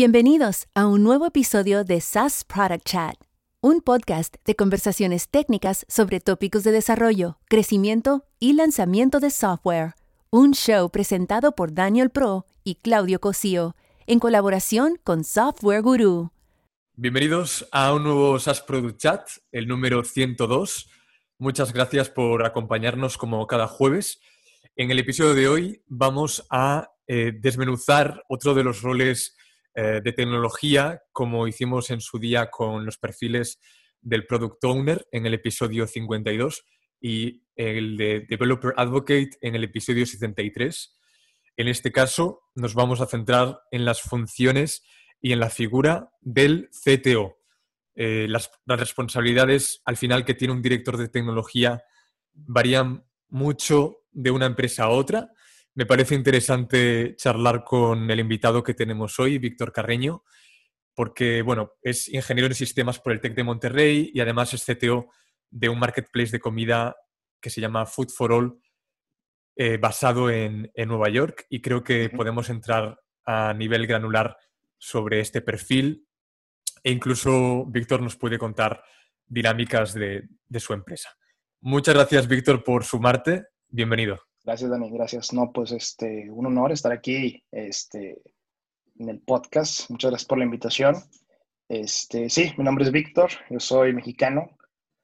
Bienvenidos a un nuevo episodio de SaaS Product Chat, un podcast de conversaciones técnicas sobre tópicos de desarrollo, crecimiento y lanzamiento de software. Un show presentado por Daniel Pro y Claudio Cosío, en colaboración con Software Guru. Bienvenidos a un nuevo SaaS Product Chat, el número 102. Muchas gracias por acompañarnos como cada jueves. En el episodio de hoy vamos a eh, desmenuzar otro de los roles eh, de tecnología, como hicimos en su día con los perfiles del Product Owner en el episodio 52 y el de Developer Advocate en el episodio 73. En este caso, nos vamos a centrar en las funciones y en la figura del CTO. Eh, las, las, responsabilidades al final que tiene un director de tecnología varían mucho de una empresa a otra me parece interesante charlar con el invitado que tenemos hoy, Víctor Carreño, porque bueno, es ingeniero en sistemas por el TEC de Monterrey y además es CTO de un marketplace de comida que se llama Food for All, eh, basado en, Nueva York. Y creo que podemos entrar a nivel granular sobre este perfil e incluso Víctor nos puede contar dinámicas de, de su empresa. Muchas gracias, Víctor, por sumarte. Bienvenido. Gracias, Dani, gracias. No, pues este, un honor estar aquí este, en el podcast. Muchas gracias por la invitación. Este, sí, mi nombre es Víctor, yo soy mexicano.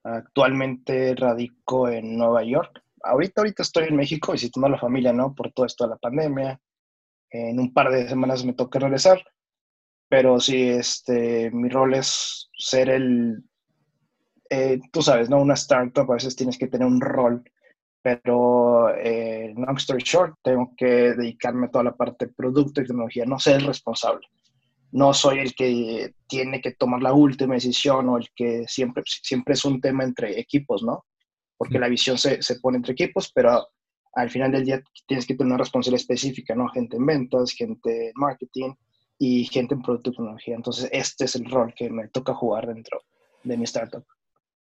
Actualmente radico en Nueva York. Ahorita, ahorita estoy en México visitando a la familia, ¿no? Por todo esto de la pandemia. En un par de semanas me toca regresar. Pero sí, este, mi rol es ser el, eh, tú sabes, ¿no? Una startup a veces tienes que tener un rol pero eh, long story short, tengo que dedicarme a toda la parte de producto y tecnología, no ser el responsable. No soy el que tiene que tomar la última decisión o el que siempre, siempre es un tema entre equipos, ¿no? Porque la visión se, se pone entre equipos, pero al final del día tienes que tener una responsabilidad específica, ¿no? Gente en ventas, gente en marketing y gente en producto y tecnología. Entonces, este es el rol que me toca jugar dentro de mi startup.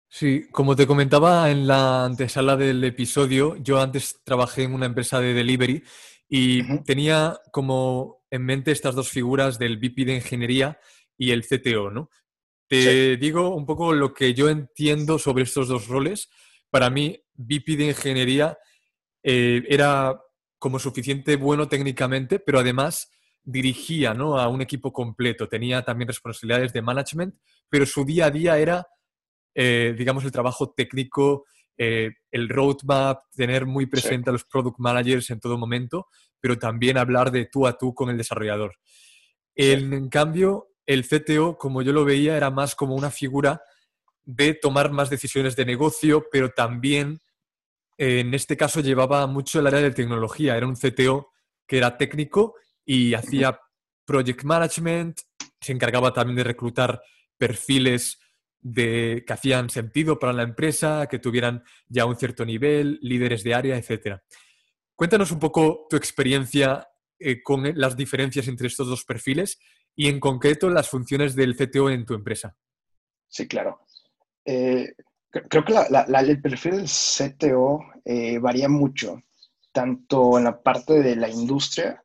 Sí, como te comentaba en la antesala del episodio, yo antes trabajé en una empresa de delivery y tenía como en mente estas dos figuras del VP de ingeniería y el CTO, ¿no? Te digo un poco lo que yo entiendo sobre estos dos roles. Para mí, VP de ingeniería eh, era como suficiente bueno técnicamente, pero además dirigía ¿no? a un equipo completo. Tenía también responsabilidades de management, pero su día a día era eh, digamos, el trabajo técnico, eh, el roadmap, tener muy presente a los product managers en todo momento, pero también hablar de tú a tú con el desarrollador. En, cambio, el CTO, como yo lo veía, era más como una figura de tomar más decisiones de negocio, pero también en este caso llevaba mucho el área de tecnología. Era un CTO que era técnico y hacía project management, se encargaba también de reclutar perfiles de, que hacían sentido para la empresa, que tuvieran ya un cierto nivel, líderes de área, etc. Cuéntanos un poco tu experiencia eh, con las diferencias entre estos dos perfiles y en concreto las funciones del CTO en tu empresa. Sí, claro. Eh, creo que el perfil del CTO eh, varía mucho, tanto en la parte de la industria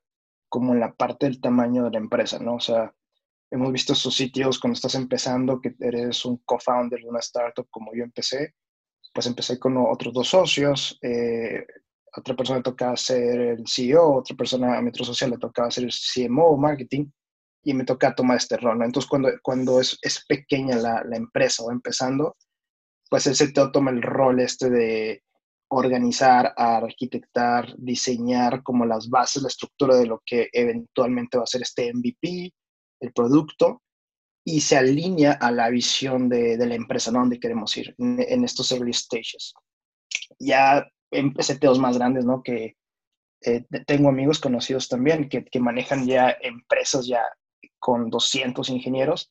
como en la parte del tamaño de la empresa, ¿no? O sea, Hemos visto sus sitios cuando estás empezando, que eres un co-founder de una startup como yo empecé. Pues empecé con otros dos socios. Eh, otra persona le tocaba ser el CEO, otra persona a Metro Social le tocaba ser el CMO, marketing, y me toca tomar este rol. Entonces, cuando, cuando es, es pequeña la, la, empresa o empezando, pues el CTO toma el rol este de organizar, arquitectar, diseñar como las bases, la estructura de lo que eventualmente va a ser este MVP, el producto y se alinea a la visión de, la empresa, ¿no? Donde queremos ir en, estos early stages. Ya en CTOs más grandes, ¿no? Que eh, tengo amigos conocidos también que, manejan ya empresas ya con 200 ingenieros,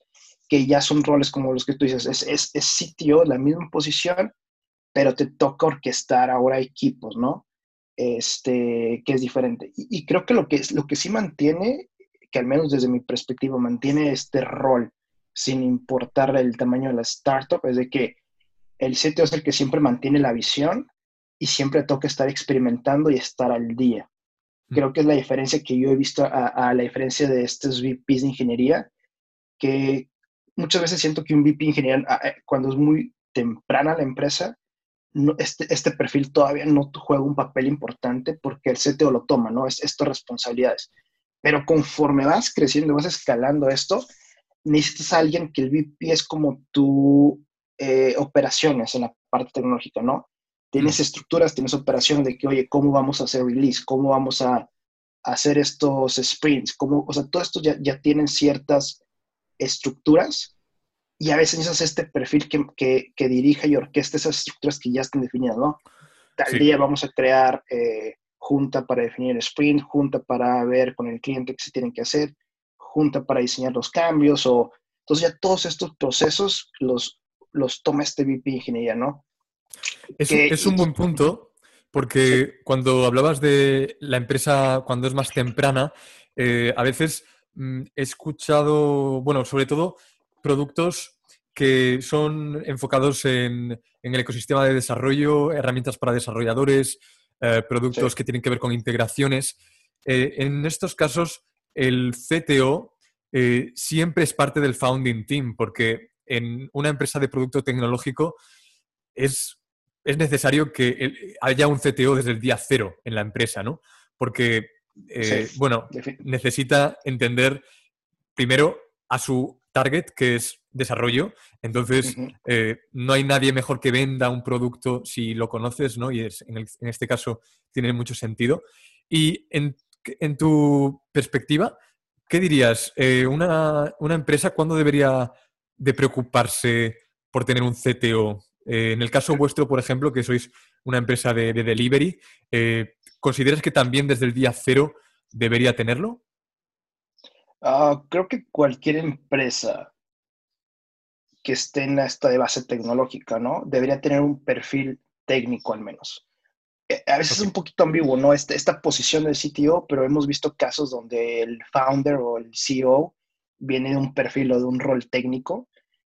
que ya son roles como los que tú dices, es, es, es sitio, la misma posición, pero te toca orquestar ahora equipos, ¿no? Este, que es diferente. Y, creo que lo que, lo que sí mantiene que al menos desde mi perspectiva mantiene este rol sin importar el tamaño de la startup, es de que el CTO es el que siempre mantiene la visión y siempre toca estar experimentando y estar al día. Creo que es la diferencia que yo he visto a, la diferencia de estos VPs de ingeniería, que muchas veces siento que un VP de ingeniería, eh, cuando es muy temprana la empresa, no, este, este perfil todavía no juega un papel importante porque el CTO lo toma, ¿no? Es estas responsabilidades. Pero conforme vas creciendo, vas escalando esto, necesitas a alguien que el VP es como tu eh, operaciones en la parte tecnológica, ¿no? Tienes mm. estructuras, tienes operaciones de que, oye, ¿cómo vamos a hacer release? ¿Cómo vamos a, hacer estos sprints? ¿Cómo, o sea, todo esto ya, ya tienen ciertas estructuras y a veces necesitas este perfil que, que, que, dirija y orqueste esas estructuras que ya están definidas, ¿no? Tal día vamos a crear eh, junta para definir el sprint, junta para ver con el cliente qué se tienen que hacer, junta para diseñar los cambios, o entonces ya todos estos procesos los, los toma este VP ingeniería, ¿no? Es, es un buen punto, porque cuando hablabas de la empresa cuando es más temprana, eh, a veces mm, he escuchado, bueno, sobre todo productos que son enfocados en, en el ecosistema de desarrollo, herramientas para desarrolladores, eh, productos que tienen que ver con integraciones. Eh, en estos casos, el CTO eh, siempre es parte del founding team, porque en una empresa de producto tecnológico es, es necesario que haya un CTO desde el día cero en la empresa, ¿no? Porque, bueno, necesita entender primero a su target, que es desarrollo. Entonces, eh, no hay nadie mejor que venda un producto si lo conoces, ¿no? Y es, en, este caso tiene mucho sentido. Y en, tu perspectiva, ¿qué dirías? Eh, una, empresa, ¿cuándo debería de preocuparse por tener un CTO? Eh, en el caso vuestro, por ejemplo, que sois una empresa de, delivery, ¿consideras que también desde el día cero debería tenerlo? Ah, creo que cualquier empresa que esté en esta de base tecnológica, ¿no? Debería tener un perfil técnico al menos. Eh, a veces es un poquito ambiguo, ¿no? Esta, esta posición del CTO, pero hemos visto casos donde el founder o el CEO viene de un perfil o de un rol técnico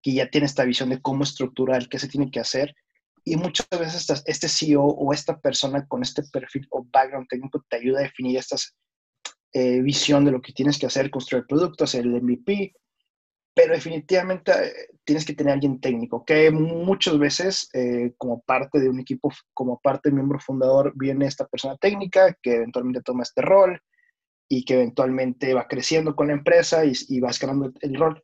que ya tiene esta visión de cómo estructurar, qué se tiene que hacer. Y muchas veces este CEO o esta persona con este perfil o background técnico te ayuda a definir esta eh, visión de lo que tienes que hacer, construir productos, el MVP, pero definitivamente eh, tienes que tener alguien técnico, que muchas veces eh, como parte de un equipo, como parte de miembro fundador, viene esta persona técnica que eventualmente toma este rol y que eventualmente va creciendo con la empresa y, va escalando el rol.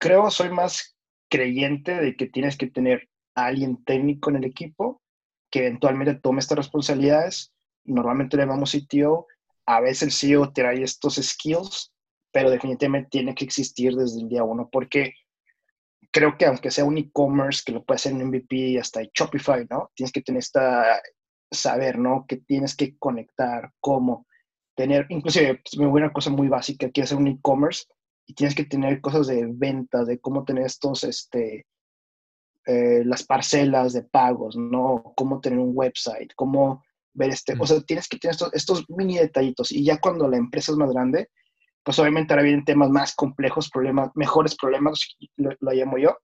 Creo, soy más creyente de que tienes que tener a alguien técnico en el equipo que eventualmente tome estas responsabilidades. Normalmente le llamamos CTO. A veces el CEO trae estos skills pero definitivamente tiene que existir desde el día uno, porque creo que aunque sea un e-commerce que lo puede hacer en MVP hasta Shopify, ¿no? Tienes que tener esta saber, ¿no? Que tienes que conectar, cómo tener, inclusive, pues, me voy a una cosa muy básica, que hacer un e-commerce y tienes que tener cosas de venta, de cómo tener estos, este, eh, las parcelas de pagos, ¿no? Cómo tener un website, cómo ver este, o sea, tienes que tener estos, estos mini detallitos y ya cuando la empresa es más grande, pues obviamente ahora vienen temas más complejos, problemas, mejores problemas, lo, llamo yo,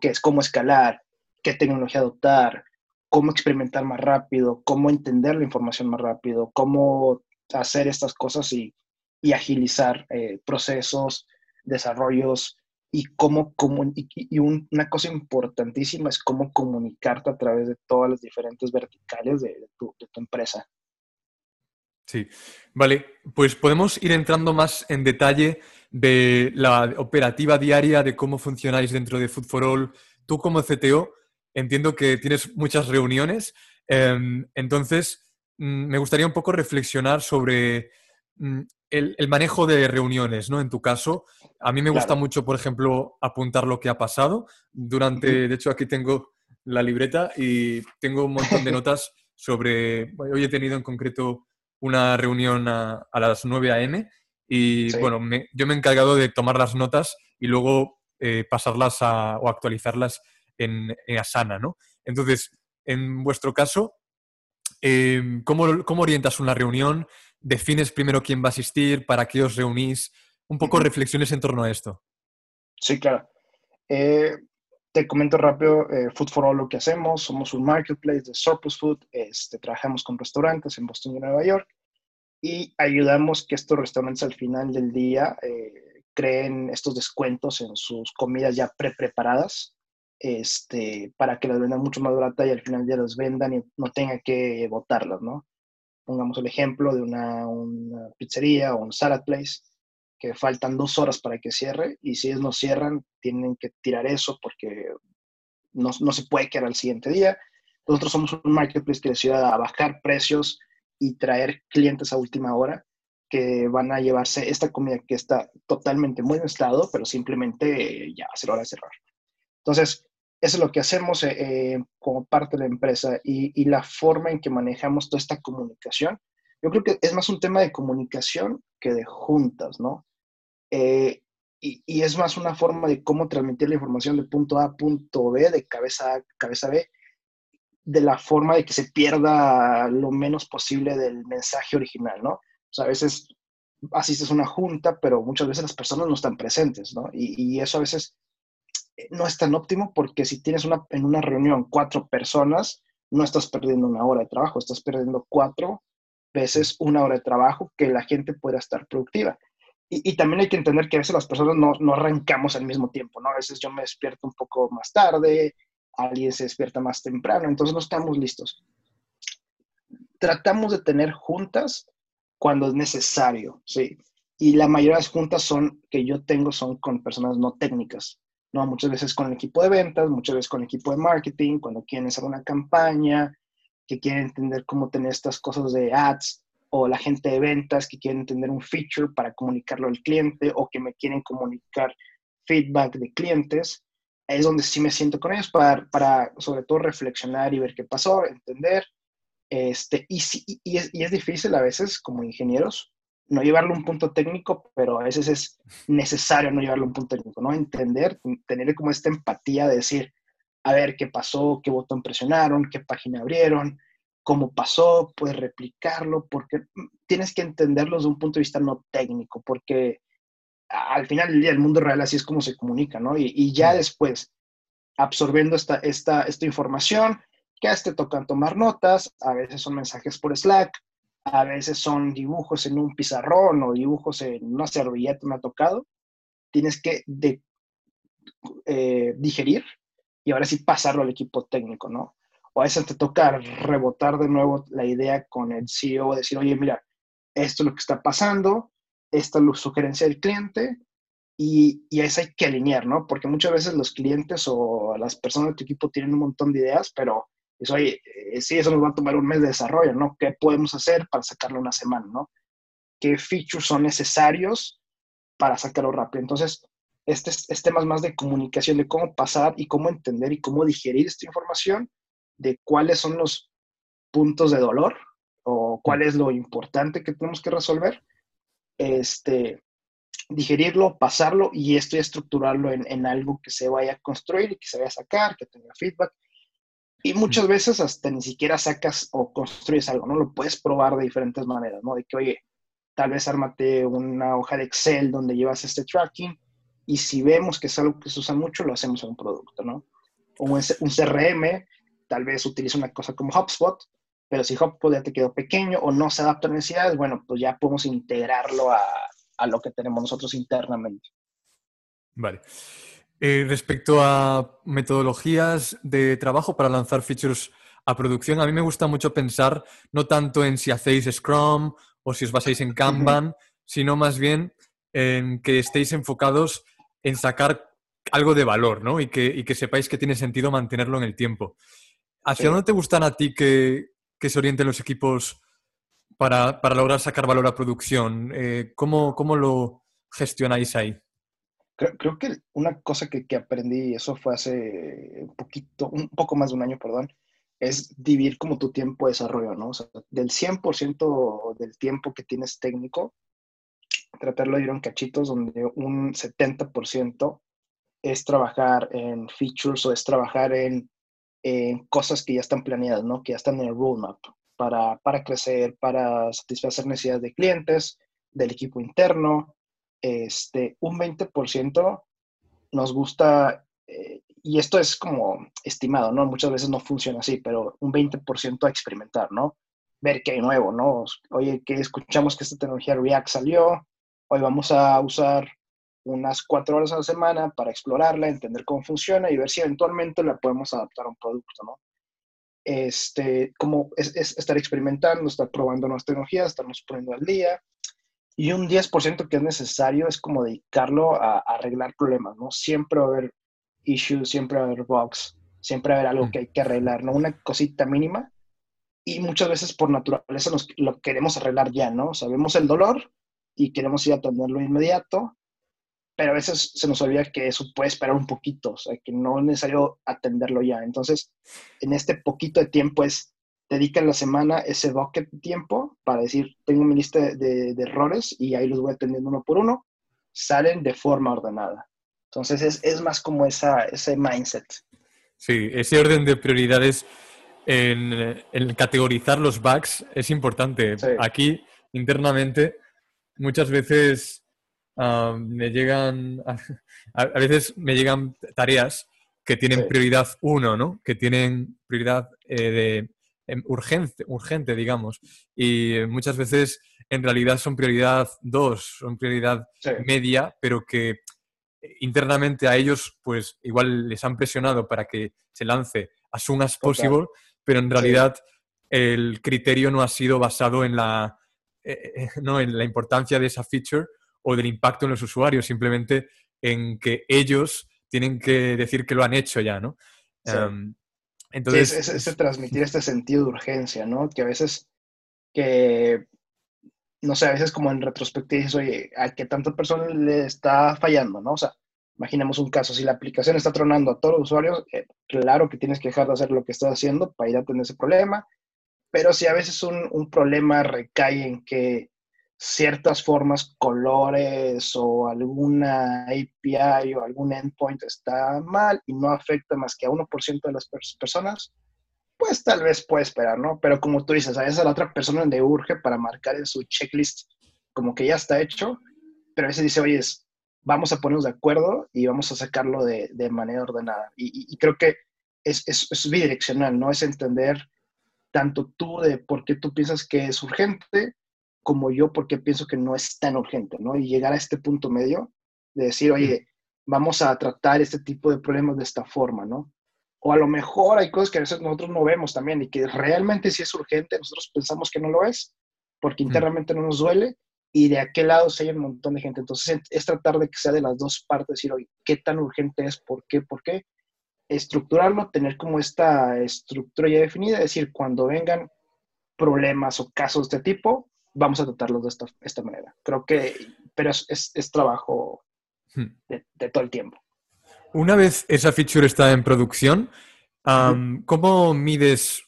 que es cómo escalar, qué tecnología adoptar, cómo experimentar más rápido, cómo entender la información más rápido, cómo hacer estas cosas y, agilizar eh, procesos, desarrollos y cómo y, una cosa importantísima es cómo comunicarte a través de todas las diferentes verticales de tu empresa. Sí, vale, pues podemos ir entrando más en detalle de la operativa diaria, de cómo funcionáis dentro de Food for All. Tú como CTO entiendo que tienes muchas reuniones, em, entonces mm, me gustaría un poco reflexionar sobre mm, el, manejo de reuniones, ¿no? En tu caso, a mí me gusta mucho, por ejemplo, apuntar lo que ha pasado. Durante, de hecho, aquí tengo la libreta y tengo un montón de notas sobre, hoy he tenido en concreto una reunión a, las 9 a.m. y bueno, yo me he encargado de tomar las notas y luego eh, pasarlas o actualizarlas en, Asana, ¿no? Entonces, en vuestro caso, em, ¿cómo, orientas una reunión? ¿Defines primero quién va a asistir? ¿Para qué os reunís? Un poco reflexiones en torno a esto. Sí, claro. Eh, te comento rápido, eh, Food for All lo que hacemos, somos un marketplace de surplus food, este, trabajamos con restaurantes en Boston y Nueva York y ayudamos que estos restaurantes al final del día eh, creen estos descuentos en sus comidas ya pre-preparadas este, para que las vendan mucho más barata y al final ya las vendan y no tengan que botarlas, ¿no? Pongamos el ejemplo de una, una pizzería o un salad place que faltan dos horas para que cierre y si ellos no cierran, tienen que tirar eso porque no, no se puede quedar al siguiente día. Nosotros somos un marketplace que ayuda a bajar precios y traer clientes a última hora que van a llevarse esta comida que está totalmente muy en estado, pero simplemente ya va a ser hora de cerrar. Entonces, eso es lo que hacemos eh, eh, como parte de la empresa y, y, la forma en que manejamos toda esta comunicación. Yo creo que es más un tema de comunicación que de juntas, ¿no? Eh, y, es más una forma de cómo transmitir la información de punto A a punto B, de cabeza A cabeza B, de la forma de que se pierda lo menos posible del mensaje original, ¿no? O sea, a veces asistes a una junta, pero muchas veces las personas no están presentes, ¿no? Y, y eso a veces no es tan óptimo porque si tienes una, en una reunión cuatro personas, no estás perdiendo una hora de trabajo, estás perdiendo cuatro veces una hora de trabajo que la gente pueda estar productiva. Y, también hay que entender que a veces las personas no, no, arrancamos al mismo tiempo, ¿no? A veces yo me despierto un poco más tarde, alguien se despierta más temprano, entonces no estamos listos. Tratamos de tener juntas cuando es necesario, ¿sí? Y la mayoría de las juntas son, que yo tengo son con personas no técnicas, ¿no? Muchas veces con el equipo de ventas, muchas veces con el equipo de marketing, cuando quieren hacer una campaña, que quieren entender cómo tener estas cosas de ads, o la gente de ventas que quieren entender un feature para comunicarlo al cliente, o que me quieren comunicar feedback de clientes. Es donde sí me siento con ellos para, para sobre todo reflexionar y ver qué pasó, entender. Este, y, y, es, y es difícil a veces como ingenieros no llevarlo a un punto técnico, pero a veces es necesario no llevarlo a un punto técnico, ¿no? Entender, tener como esta empatía de decir, a ver qué pasó, qué botón presionaron, qué página abrieron, cómo pasó, puedes replicarlo, porque tienes que entenderlo desde un punto de vista no técnico, porque al final del día el mundo real así es como se comunica, ¿no? Y, y ya después, absorbiendo esta, esta, esta información, que a este tocan tomar notas, a veces son mensajes por Slack, a veces son dibujos en un pizarrón o dibujos en una servilleta, me ha tocado. Tienes que de, eh, digerir y ahora sí pasarlo al equipo técnico, ¿no? O a veces te toca rebotar de nuevo la idea con el CEO, decir, oye, mira, esto es lo que está pasando, esta es la sugerencia del cliente, y, y, eso hay que alinear, ¿no? Porque muchas veces los clientes o las personas de tu equipo tienen un montón de ideas, pero eso, eh, sí, eso nos va a tomar un mes de desarrollo, ¿no? ¿Qué podemos hacer para sacarlo una semana, ¿no? ¿Qué features son necesarios para sacarlo rápido? Entonces, este es, temas más de comunicación, de cómo pasar y cómo entender y cómo digerir esta información, de cuáles son los puntos de dolor o cuál es lo importante que tenemos que resolver, este, digerirlo, pasarlo y esto y estructurarlo en, en, algo que se vaya a construir y que se vaya a sacar, que tenga feedback y muchas veces hasta ni siquiera sacas o construyes algo, ¿no? Lo puedes probar de diferentes maneras, ¿no? De que, oye, tal vez ármate una hoja de Excel donde llevas este tracking y si vemos que es algo que se usa mucho, lo hacemos en un producto, ¿no? O un, CRM, tal vez utiliza una cosa como HubSpot, pero si HubSpot ya te quedó pequeño o no se adapta a necesidades, bueno, pues ya podemos integrarlo a, a lo que tenemos nosotros internamente. Vale. Eh, respecto a metodologías de trabajo para lanzar features a producción, a mí me gusta mucho pensar no tanto en si hacéis Scrum o si os basáis en Kanban, sino más bien en que estéis enfocados en sacar algo de valor, ¿no? Y que, y que sepáis que tiene sentido mantenerlo en el tiempo. ¿Hacia dónde te gustan a ti que, que se orienten los equipos para, para, lograr sacar valor a producción? Eh, ¿cómo, ¿Cómo lo gestionáis ahí? Creo, creo, que una cosa que, que, aprendí, eso fue hace un poquito, un poco más de un año, perdón, es dividir como tu tiempo de desarrollo, ¿no? O sea, del 100% del tiempo que tienes técnico, tratarlo de ir en cachitos donde un 70% es trabajar en features o es trabajar en, en, cosas que ya están planeadas, ¿no? Que ya están en el roadmap para, para crecer, para satisfacer necesidades de clientes, del equipo interno, este, un 20% nos gusta, eh, y esto es como estimado, ¿no? Muchas veces no funciona así, pero un 20% a experimentar, ¿no? ver qué hay nuevo, ¿no? Oye, que escuchamos que esta tecnología React salió, hoy vamos a usar unas cuatro horas a la semana para explorarla, entender cómo funciona y ver si eventualmente la podemos adaptar a un producto, ¿no? Este, como es, estar experimentando, estar probando nuevas tecnologías, estarnos poniendo al día. Y un 10% que es necesario es como dedicarlo a, a, arreglar problemas, ¿no? Siempre va a haber issues, siempre va a haber bugs, siempre va a haber algo mm. que hay que arreglar, ¿no? Una cosita mínima. Y muchas veces por naturaleza nos, lo queremos arreglar ya, ¿no? Sabemos el dolor y queremos ir a atenderlo inmediato, pero a veces se nos olvida que eso puede esperar un poquito, o sea, que no es necesario atenderlo ya. Entonces, en este poquito de tiempo es, dedica la semana ese bucket de tiempo para decir, tengo mi lista de, de, errores y ahí los voy atendiendo uno por uno, salen de forma ordenada. Entonces, es, es más como esa, ese mindset. Sí, ese orden de prioridades en, en categorizar los bugs es importante. Aquí, internamente, muchas veces me llegan, a, veces me llegan tareas que tienen prioridad uno, ¿no? Que tienen prioridad eh, de em, urgente, urgente, digamos. Y muchas veces en realidad son prioridad dos, son prioridad media, pero que internamente a ellos, pues igual les han presionado para que se lance as soon as possible, pero en realidad el criterio no ha sido basado en la, eh, eh, no, en la importancia de esa feature, o del impacto en los usuarios, simplemente en que ellos tienen que decir que lo han hecho ya, ¿no? Em, entonces... Sí, es, transmitir este sentido de urgencia, ¿no? Que a veces, que, no sé, a veces como en retrospectiva dices, oye, ¿a qué tanta persona le está fallando, no? O sea, imaginemos un caso, si la aplicación está tronando a todos los usuarios, eh, claro que tienes que dejar de hacer lo que estás haciendo para ir a tener ese problema, pero si a veces un, un problema recae en que ciertas formas, colores o alguna API o algún endpoint está mal y no afecta más que a 1% de las personas, pues tal vez puede esperar, ¿no? Pero como tú dices, a veces a la otra persona le urge para marcar en su checklist como que ya está hecho, pero a veces dice, oye, vamos a ponernos de acuerdo y vamos a sacarlo de, de manera ordenada. Y, creo que es, es, es bidireccional, ¿no? Es entender tanto tú de por qué tú piensas que es urgente, como yo porque pienso que no es tan urgente, ¿no? Y llegar a este punto medio de decir, oye, vamos a tratar este tipo de problemas de esta forma, ¿no? O a lo mejor hay cosas que a veces nosotros no vemos también y que realmente sí es urgente, nosotros pensamos que no lo es, porque internamente no nos duele, y de aquel lado se hay un montón de gente. Entonces es tratar de que sea de las dos partes, decir, oye, ¿qué tan urgente es? ¿Por qué? ¿Por qué? Estructurarlo, tener como esta estructura ya definida, es decir, cuando vengan problemas o casos de este tipo, vamos a tratarlos de esta, esta manera. Creo que, pero es, es, trabajo hmm. de, todo el tiempo. Una vez esa feature está en producción, ¿cómo mides,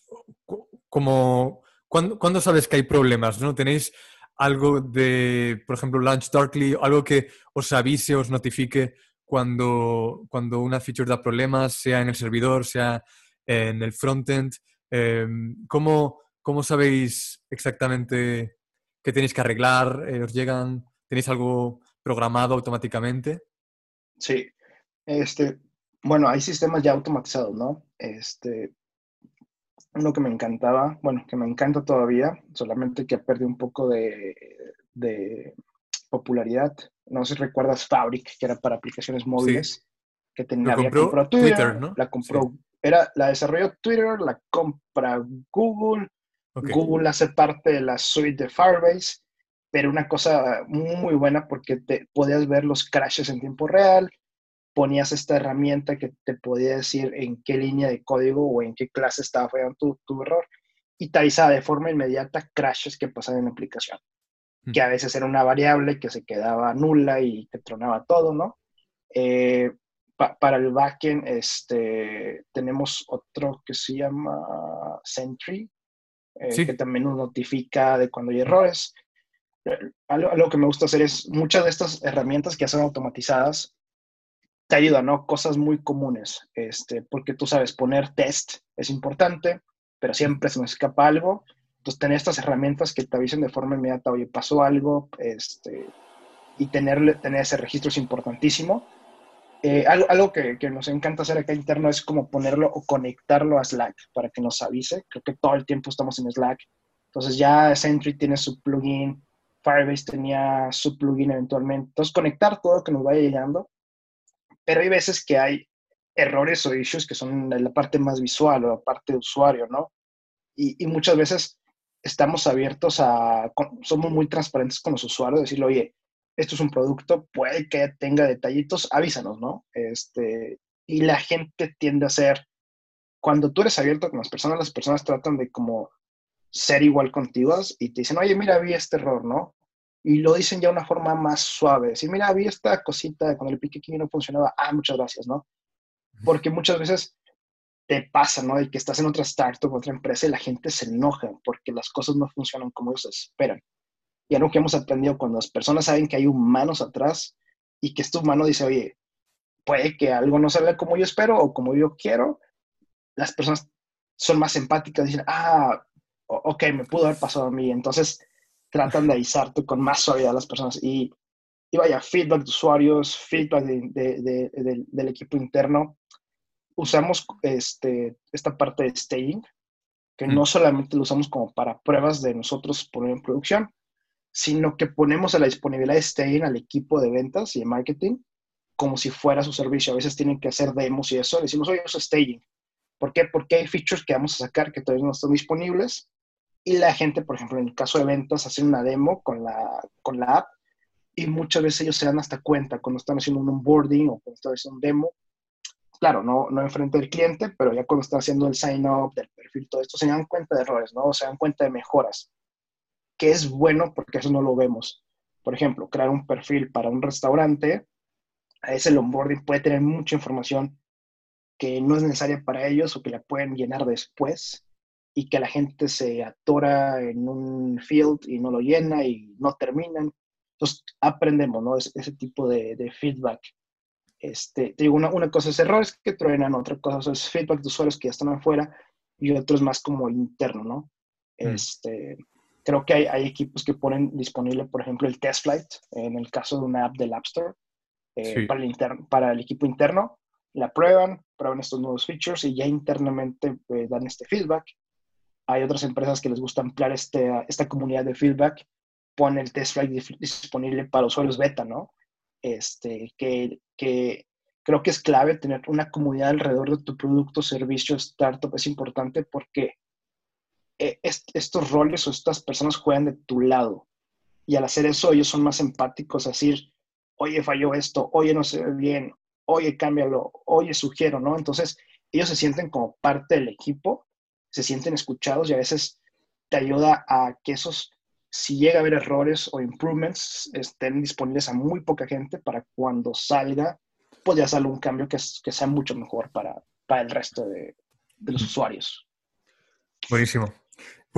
cómo, ¿cuándo, sabes que hay problemas? ¿no? ¿Tenéis algo de, por ejemplo, Launch Darkly, algo que os avise, os notifique cuando, cuando una feature da problemas, sea en el servidor, sea en el frontend? Em, ¿cómo, ¿Cómo sabéis exactamente ¿Qué tenéis que arreglar? Eh, ¿Os llegan? ¿Tenéis algo programado automáticamente? Sí. Este, bueno, hay sistemas ya automatizados, ¿no? Este, uno que me encantaba, bueno, que me encanta todavía, solamente que ha perdido un poco de, popularidad. No sé si recuerdas Fabric, que era para aplicaciones móviles, que tenía, había comprado Twitter, ¿no? La compró, era, la desarrolló Twitter, la compra Google, Google hace parte de la suite de Firebase, pero una cosa muy buena porque te podías ver los crashes en tiempo real, ponías esta herramienta que te podía decir en qué línea de código o en qué clase estaba fallando tu, tu error y te avisaba de forma inmediata crashes que pasaban en la aplicación, hmm. que a veces era una variable que se quedaba nula y te tronaba todo, ¿no? Eh, para el backend este, tenemos otro que se llama Sentry, eh, que también nos notifica de cuando hay errores. Eh, algo, que me gusta hacer es muchas de estas herramientas que hacen automatizadas te ayudan, ¿no? Cosas muy comunes, este, porque tú sabes, poner test es importante, pero siempre se nos escapa algo. Entonces, tener estas herramientas que te avisen de forma inmediata, oye, pasó algo, este, y tener, tener ese registro es importantísimo. Eh, algo, que, nos encanta hacer acá interno es como ponerlo o conectarlo a Slack para que nos avise. Creo que todo el tiempo estamos en Slack Entonces ya Sentry tiene su plugin, Firebase tenía su plugin eventualmente. Entonces conectar todo que nos vaya llegando. Pero hay veces que hay errores o issues que son la parte más visual o la parte de usuario, ¿no? Y, y muchas veces estamos abiertos a, somos muy transparentes con los usuarios, decirle, oye, esto es un producto, puede que tenga detallitos, avísanos, ¿no? Este, y la gente tiende a ser, cuando tú eres abierto con las personas, las personas tratan de como ser igual contigo y te dicen, oye, mira, vi este error, ¿no? Y lo dicen ya de una forma más suave. Si mira, vi esta cosita cuando el pique aquí no funcionaba, ah, muchas gracias, ¿no? Porque muchas veces te pasa, ¿no? De que estás en otra startup, otra empresa y la gente se enoja porque las cosas no funcionan como ellos esperan. Y algo que hemos aprendido cuando las personas saben que hay humanos atrás y que este humano dice, oye, puede que algo no salga como yo espero o como yo quiero, las personas son más empáticas, dicen, ah, ok, me pudo haber pasado a mí. Entonces tratan de avisarte con más suavidad a las personas. Y, y vaya, feedback de usuarios, feedback del equipo interno usamos este, esta parte de staging, que no mm. solamente lo usamos como para pruebas de nosotros poner en producción, sino que ponemos a la disponibilidad de staging al equipo de ventas y de marketing como si fuera su servicio. A veces tienen que hacer demos y eso. Decimos, oye, usa staging. ¿Por qué? Porque hay features que vamos a sacar que todavía no están disponibles y la gente, por ejemplo, en el caso de ventas, hace una demo con la, con la app y muchas veces ellos se dan hasta cuenta cuando están haciendo un onboarding o cuando están haciendo un demo claro, no, no enfrente del cliente, pero ya cuando están haciendo el sign-up del perfil, todo esto, se dan cuenta de errores, ¿no? se dan cuenta de mejoras, que es bueno porque eso no lo vemos. Por ejemplo, crear un perfil para un restaurante, a ese onboarding puede tener mucha información que no es necesaria para ellos o que la pueden llenar después y que la gente se atora en un field y no lo llena y no terminan. Entonces, aprendemos, ¿no? ese tipo de, de feedback este, te digo, una, una, cosa es errores que truenan, otra cosa es feedback de usuarios que ya están afuera y otro es más como interno, ¿no? Mm. Este, creo que hay, hay, equipos que ponen disponible, por ejemplo, el test flight en el caso de una app del App Store eh, para, el interno, para el equipo interno. La prueban, prueban estos nuevos features y ya internamente eh, dan este feedback. Hay otras empresas que les gusta ampliar este, esta comunidad de feedback, ponen el test flight disponible para usuarios beta, ¿no? este, que, que creo que es clave tener una comunidad alrededor de tu producto, servicio, startup, es importante porque eh, estos roles o estas personas juegan de tu lado. Y al hacer eso, ellos son más empáticos, a decir, oye, falló esto, oye, no se ve bien, oye, cámbialo, oye, sugiero, ¿no? Entonces, ellos se sienten como parte del equipo, se sienten escuchados y a veces te ayuda a que esos si llega a haber errores o improvements, estén disponibles a muy poca gente para cuando salga, podría hacer un cambio que, que sea mucho mejor para, para el resto de, de, los usuarios. Buenísimo.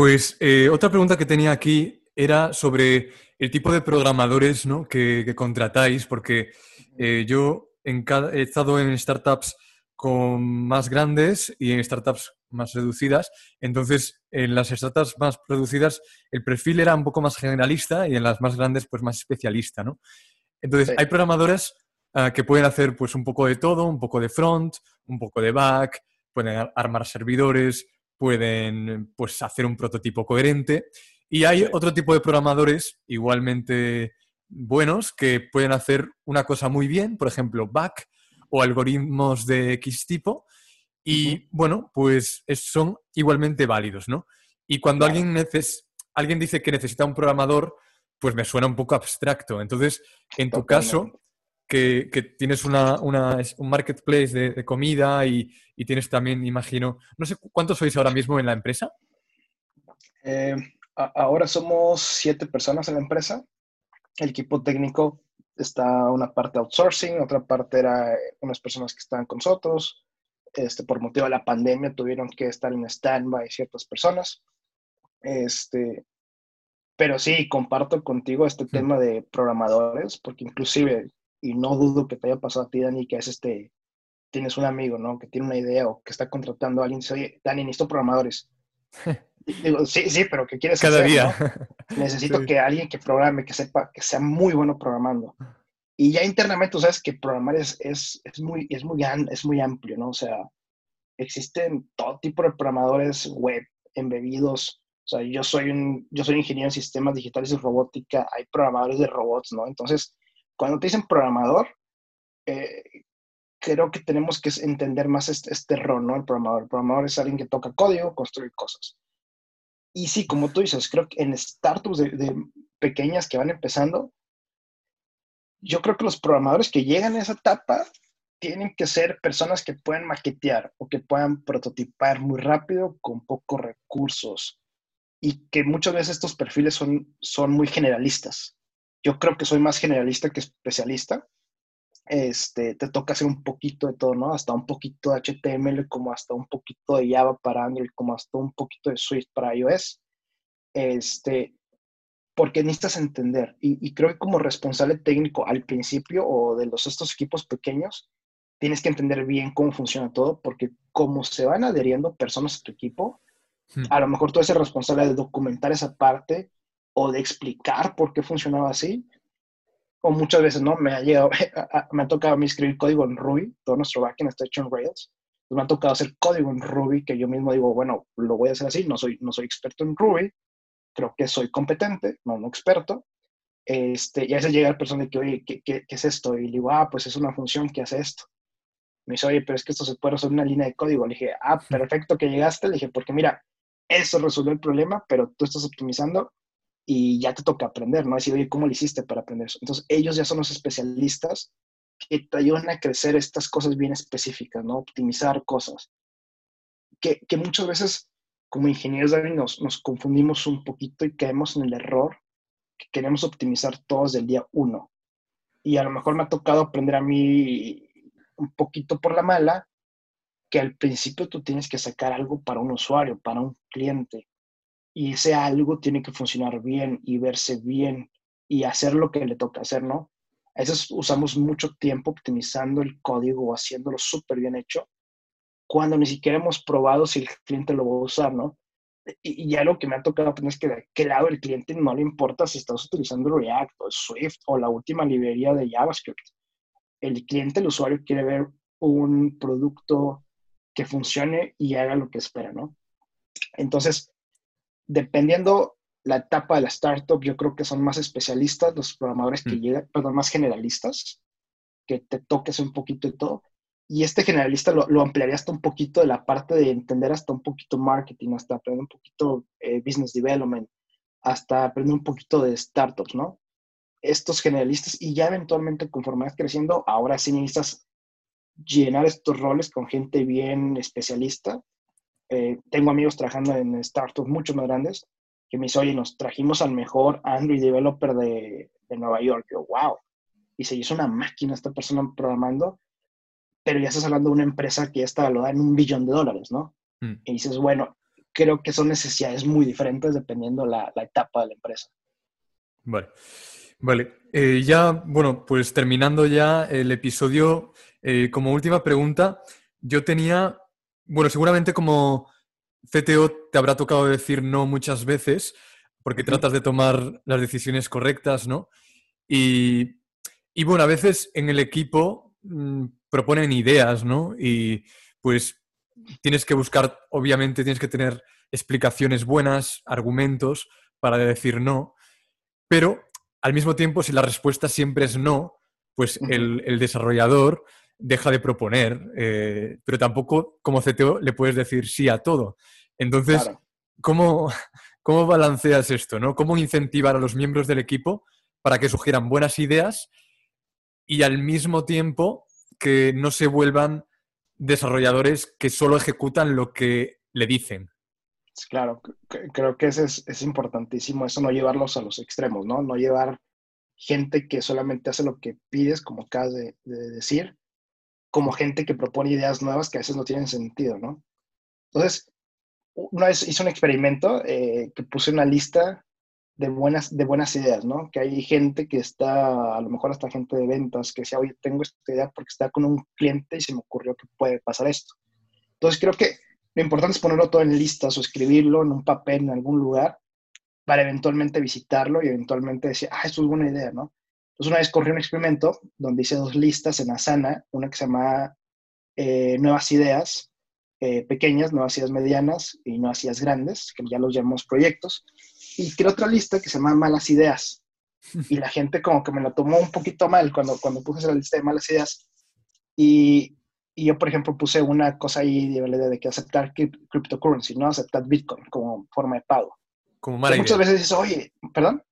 Pues eh, otra pregunta que tenía aquí era sobre el tipo de programadores ¿no? que, que, contratáis, porque eh, yo en cada, he estado en startups con más grandes y en startups más reducidas. Entonces, en las startups más producidas, el perfil era un poco más generalista y en las más grandes, pues más especialista, ¿no? Entonces, hay programadores ah, que pueden hacer pues un poco de todo, un poco de front, un poco de back, pueden armar servidores, pueden pues hacer un prototipo coherente. Y hay otro tipo de programadores igualmente buenos que pueden hacer una cosa muy bien, por ejemplo, back o algoritmos de X tipo, y bueno, pues son igualmente válidos, ¿no? Y cuando alguien, neces alguien dice que necesita un programador, pues me suena un poco abstracto. Entonces, en tu caso, que, tienes una, un marketplace de, comida y, tienes también, imagino, no sé, ¿cuántos sois ahora mismo en la empresa? Eh, ahora somos siete personas en la empresa. El equipo técnico está una parte outsourcing, otra parte era unas personas que están con nosotros, este, por motivo de la pandemia tuvieron que estar en stand-by ciertas personas. Este, pero sí, comparto contigo este tema de programadores, porque inclusive, y no dudo que te haya pasado a ti, Dani, que es este, tienes un amigo, ¿no? Que tiene una idea o que está contratando a alguien, dice, oye, Dani, necesito programadores. Digo, sí, sí, pero ¿qué quieres Cada día. Necesito que alguien que programe, que sepa, que sea muy bueno programando. Y ya internamente, tú sabes que programar es, es, es, muy, es, muy, es muy amplio, ¿no? O sea, existen todo tipo de programadores web, embebidos, sea, yo soy, un, yo soy ingeniero en sistemas digitales y robótica, hay programadores de robots, ¿no? Entonces, cuando te dicen programador, eh, creo que tenemos que entender más este, este, rol, ¿no? El programador. El programador es alguien que toca código, construye cosas. Y sí, como tú dices, creo que en startups de, pequeñas que van empezando, yo creo que los programadores que llegan a esa etapa tienen que ser personas que puedan maquetear o que puedan prototipar muy rápido con pocos recursos y que muchas veces estos perfiles son, son muy generalistas. Yo creo que soy más generalista que especialista este, te toca hacer un poquito de todo, ¿no? Hasta un poquito de HTML, como hasta un poquito de Java para Android, como hasta un poquito de Swift para iOS. Este, porque necesitas entender. Y, creo que como responsable técnico al principio o de los, estos equipos pequeños, tienes que entender bien cómo funciona todo, porque como se van adheriendo personas a tu equipo, hmm. a lo mejor tú eres el responsable de documentar esa parte o de explicar por qué funcionaba así, o muchas veces, ¿no? Me ha llegado, me ha tocado a mí escribir código en Ruby, todo nuestro backend está hecho en Rails, pues me ha tocado hacer código en Ruby que yo mismo digo, bueno, lo voy a hacer así, no soy, no soy experto en Ruby, creo que soy competente, no, no experto, este, y a veces llega el persona que, oye, ¿qué, ¿qué, qué, es esto? Y le digo, ah, pues es una función que hace esto. Me dice, oye, pero es que esto se puede resolver en una línea de código. Le dije, ah, perfecto que llegaste. Le dije, porque mira, eso resolvió el problema, pero tú estás optimizando y ya te toca aprender, ¿no? Decir, oye, ¿cómo lo hiciste para aprender eso? Entonces, ellos ya son los especialistas que te ayudan a crecer estas cosas bien específicas, ¿no? Optimizar cosas. Que, que muchas veces, como ingenieros, David, nos, nos confundimos un poquito y caemos en el error que queremos optimizar todos del día uno. Y a lo mejor me ha tocado aprender a mí un poquito por la mala, que al principio tú tienes que sacar algo para un usuario, para un cliente y ese algo tiene que funcionar bien y verse bien y hacer lo que le toca hacer, ¿no? A veces usamos mucho tiempo optimizando el código o haciéndolo súper bien hecho, cuando ni siquiera hemos probado si el cliente lo va a usar, ¿no? Y, y algo que me ha tocado aprender es que de qué lado el cliente no le importa si estás utilizando React o Swift o la última librería de JavaScript. El cliente, el usuario, quiere ver un producto que funcione y haga lo que espera, ¿no? Entonces, dependiendo la etapa de la startup, yo creo que son más especialistas los programadores que mm. llegan, perdón, más generalistas, que te toques un poquito de todo. Y este generalista lo, ampliaría hasta un poquito de la parte de entender hasta un poquito marketing, hasta aprender un poquito eh, business development, hasta aprender un poquito de startups, ¿no? Estos generalistas, y ya eventualmente conforme vas creciendo, ahora sí necesitas llenar estos roles con gente bien especialista eh, tengo amigos trabajando en startups mucho más grandes que me dicen, oye, nos trajimos al mejor Android developer de, de Nueva York. Yo, wow. Y se hizo una máquina esta persona programando, pero ya estás hablando de una empresa que ya está valorada en un billón de dólares, ¿no? Mm. Y dices, bueno, creo que son necesidades muy diferentes dependiendo la, la etapa de la empresa. Vale. Vale. Eh, ya, bueno, pues terminando ya el episodio, eh, como última pregunta, yo tenía bueno, seguramente como CTO te habrá tocado decir no muchas veces, porque tratas de tomar las decisiones correctas, ¿no? Y, bueno, a veces en el equipo mm, proponen ideas, ¿no? Y pues tienes que buscar, obviamente tienes que tener explicaciones buenas, argumentos para decir no, pero al mismo tiempo, si la respuesta siempre es no, pues el, el desarrollador deja de proponer, eh, pero tampoco como CTO le puedes decir sí a todo. Entonces, ¿cómo, ¿cómo, balanceas esto? ¿no? ¿Cómo incentivar a los miembros del equipo para que sugieran buenas ideas y al mismo tiempo que no se vuelvan desarrolladores que solo ejecutan lo que le dicen? Claro, creo que eso es, importantísimo, eso no llevarlos a los extremos, ¿no? No llevar gente que solamente hace lo que pides, como acabas de decir, como gente que propone ideas nuevas que a veces no tienen sentido, ¿no? Entonces, una vez hice un experimento eh, que puse una lista de buenas, de buenas ideas, ¿no? Que hay gente que está, a lo mejor hasta gente de ventas, que decía, oye, tengo esta idea porque está con un cliente y se me ocurrió que puede pasar esto. Entonces, creo que lo importante es ponerlo todo en listas o escribirlo en un papel en algún lugar para eventualmente visitarlo y eventualmente decir, ah, esto es buena idea, ¿no? Entonces, una vez corrí un experimento donde hice dos listas en Asana, una que se llama eh, Nuevas Ideas eh, pequeñas, nuevas ideas medianas y nuevas ideas grandes, que ya los llamamos proyectos. Y creo otra lista que se llama malas ideas. Y la gente como que me lo tomó un poquito mal cuando, cuando puse la lista de malas ideas. Y, y yo, por ejemplo, puse una cosa ahí de, de que aceptar cryptocurrency, ¿no? Aceptar Bitcoin como forma de pago. Como mala idea. Muchas veces dices, oye, ¿perdón?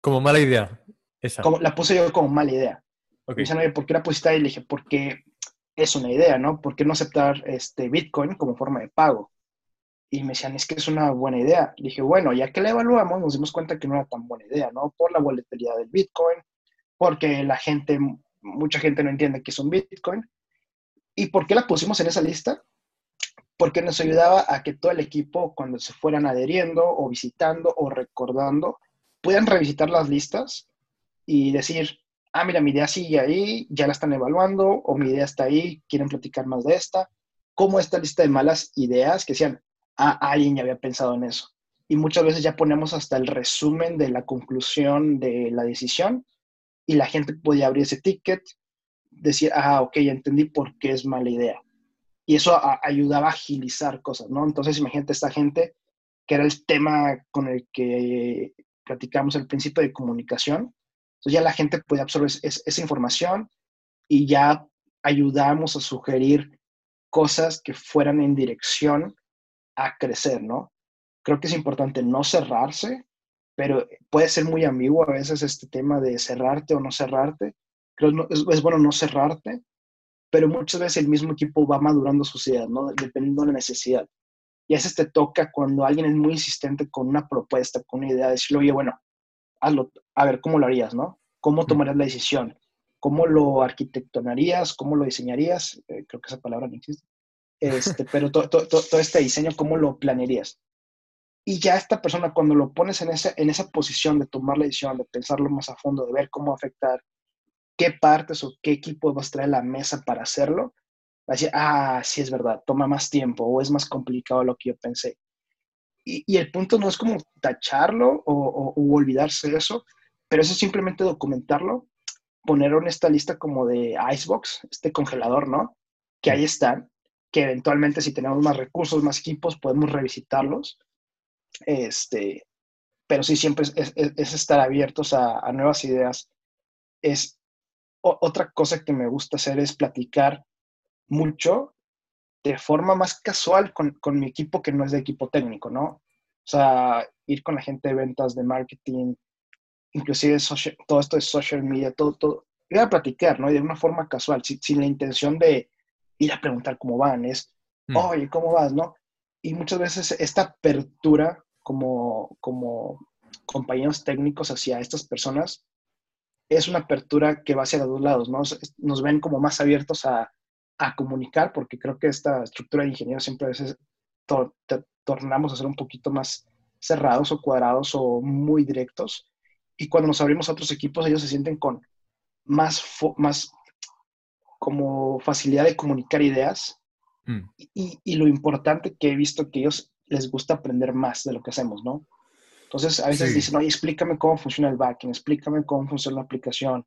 Como mala idea. Esa. Como, la puse yo como mala idea. Okay. Me dicen, oye, ¿por qué la pusiste ahí? Le dije, porque es una idea, ¿no? ¿Por qué no aceptar este Bitcoin como forma de pago? Y me decían, es que es una buena idea. Le dije, bueno, ya que la evaluamos, nos dimos cuenta que no era tan buena idea, ¿no? Por la volatilidad del Bitcoin, porque la gente, mucha gente no entiende qué es un Bitcoin. ¿Y por qué la pusimos en esa lista? Porque nos ayudaba a que todo el equipo, cuando se fueran adheriendo o visitando o recordando, puedan revisitar las listas y decir, ah, mira, mi idea sigue ahí, ya la están evaluando, o mi idea está ahí, quieren platicar más de esta. Como esta lista de malas ideas que decían, ah, alguien ya había pensado en eso. Y muchas veces ya ponemos hasta el resumen de la conclusión de la decisión y la gente podía abrir ese ticket, decir, ah, ok, ya entendí por qué es mala idea. Y eso ayudaba a agilizar cosas, ¿no? Entonces, imagínate esta gente, que era el tema con el que platicamos al principio de comunicación, entonces ya la gente puede absorber esa información y ya ayudamos a sugerir cosas que fueran en dirección a crecer, ¿no? Creo que es importante no cerrarse, pero puede ser muy ambiguo a veces este tema de cerrarte o no cerrarte. Creo que es, es, bueno no cerrarte, pero muchas veces el mismo equipo va madurando sus ideas, ¿no? Dependiendo de la necesidad. Y a veces te toca cuando alguien es muy insistente con una propuesta, con una idea, decirle, oye, bueno, hazlo, a ver, ¿cómo lo harías, no? ¿Cómo tomarías la decisión? ¿Cómo lo arquitectonarías? ¿Cómo lo diseñarías? Eh, creo que esa palabra no existe. Este, pero todo este diseño, ¿cómo lo planearías? Y ya esta persona, cuando lo pones en esa, en esa posición de tomar la decisión, de pensarlo más a fondo, de ver cómo afectar, qué partes o qué equipo vas a traer a la mesa para hacerlo, va a decir, ah, sí es verdad, toma más tiempo o es más complicado lo que yo pensé. Y, el punto no es como tacharlo o, olvidarse de eso, pero eso es simplemente documentarlo, ponerlo en esta lista como de Icebox, este congelador, ¿no? Que ahí están, que eventualmente si tenemos más recursos, más equipos, podemos revisitarlos. Este, pero sí, siempre es, es, estar abiertos a, nuevas ideas. Es otra cosa que me gusta hacer es platicar mucho de forma más casual con, con, mi equipo que no es de equipo técnico, ¿no? O sea, ir con la gente de ventas, de marketing, inclusive social, todo esto de social media, todo, todo, ir a platicar, ¿no? Y de una forma casual, sin, sin la intención de ir a preguntar cómo van, es, mm. oye, ¿cómo vas, no? Y muchas veces esta apertura como, como compañeros técnicos hacia estas personas es una apertura que va hacia los dos lados, ¿no? Nos ven como más abiertos a, a comunicar, porque creo que esta estructura de ingenieros siempre a veces tornamos a ser un poquito más cerrados o cuadrados o muy directos. Y cuando nos abrimos a otros equipos, ellos se sienten con más, más como facilidad de comunicar ideas. Mm. Y, y, lo importante que he visto que ellos les gusta aprender más de lo que hacemos, ¿no? Entonces, a veces dicen, oye, explícame cómo funciona el backend, explícame cómo funciona la aplicación,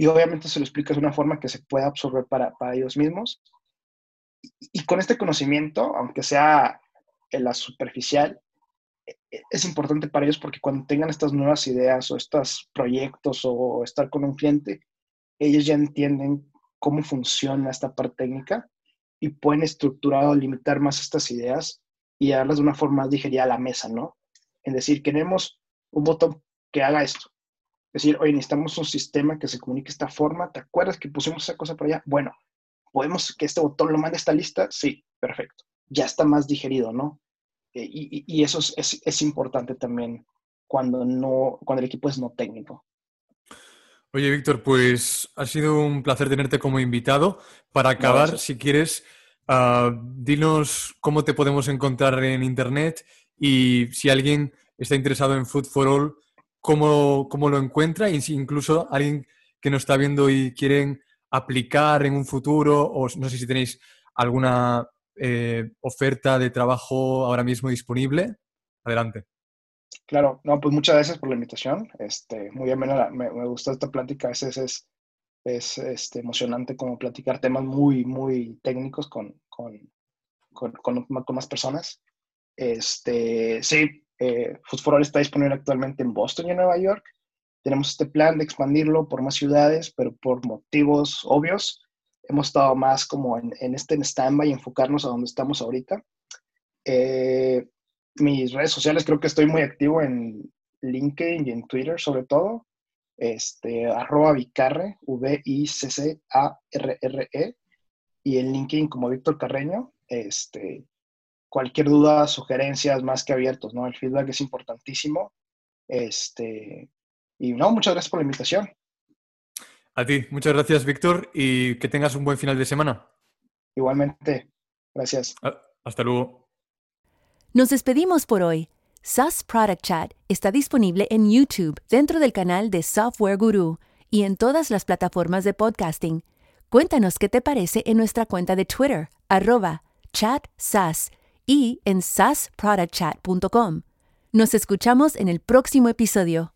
y obviamente se lo explicas de una forma que se pueda absorber para, para ellos mismos. Y, con este conocimiento, aunque sea en la superficial, e, e, es importante para ellos porque cuando tengan estas nuevas ideas o estos proyectos o estar con un cliente, ellos ya entienden cómo funciona esta parte técnica y pueden estructurar o limitar más estas ideas y darlas de una forma más digerida a la mesa, ¿no? En decir, queremos un botón que haga esto decir, oye, necesitamos un sistema que se comunique de esta forma. ¿Te acuerdas que pusimos esa cosa por allá? Bueno, ¿podemos que este botón lo mande a esta lista? Sí, perfecto. Ya está más digerido, ¿no? Eh, y, y, eso es, es, es, importante también cuando, no, cuando el equipo es no técnico. Oye, Víctor, pues ha sido un placer tenerte como invitado. Para acabar, si quieres, uh, dinos cómo te podemos encontrar en Internet y si alguien está interesado en Food for All, cómo, cómo lo encuentra, si incluso alguien que nos está viendo y quieren aplicar en un futuro, o no sé si tenéis alguna eh, oferta de trabajo ahora mismo disponible. Adelante. Claro, no, pues muchas gracias por la invitación. Este, muy bien, me, me gustó esta plática. A veces es, es este, emocionante como platicar temas muy, muy técnicos con, con, con, con, más personas. Este, sí, eh, está disponible actualmente en Boston y en Nueva York. Tenemos este plan de expandirlo por más ciudades, pero por motivos obvios. Hemos estado más como en, en este stand-by y enfocarnos a donde estamos ahorita. Eh, mis redes sociales creo que estoy muy activo en LinkedIn y en Twitter sobre todo. Este, arroba Vicarre, V-I-C-C-A-R-R-E, y en LinkedIn como Víctor Carreño. Este, cualquier duda, sugerencias, más que abiertos, ¿no? El feedback es importantísimo. Este, y no, muchas gracias por la invitación. A ti, muchas gracias, Víctor, y que tengas un buen final de semana. Igualmente, gracias. Ah, hasta luego. Nos despedimos por hoy. SAS Product Chat está disponible en YouTube dentro del canal de Software Guru y en todas las plataformas de podcasting. Cuéntanos qué te parece en nuestra cuenta de Twitter, arroba chatsas y en sasproductchat.com. Nos escuchamos en el próximo episodio.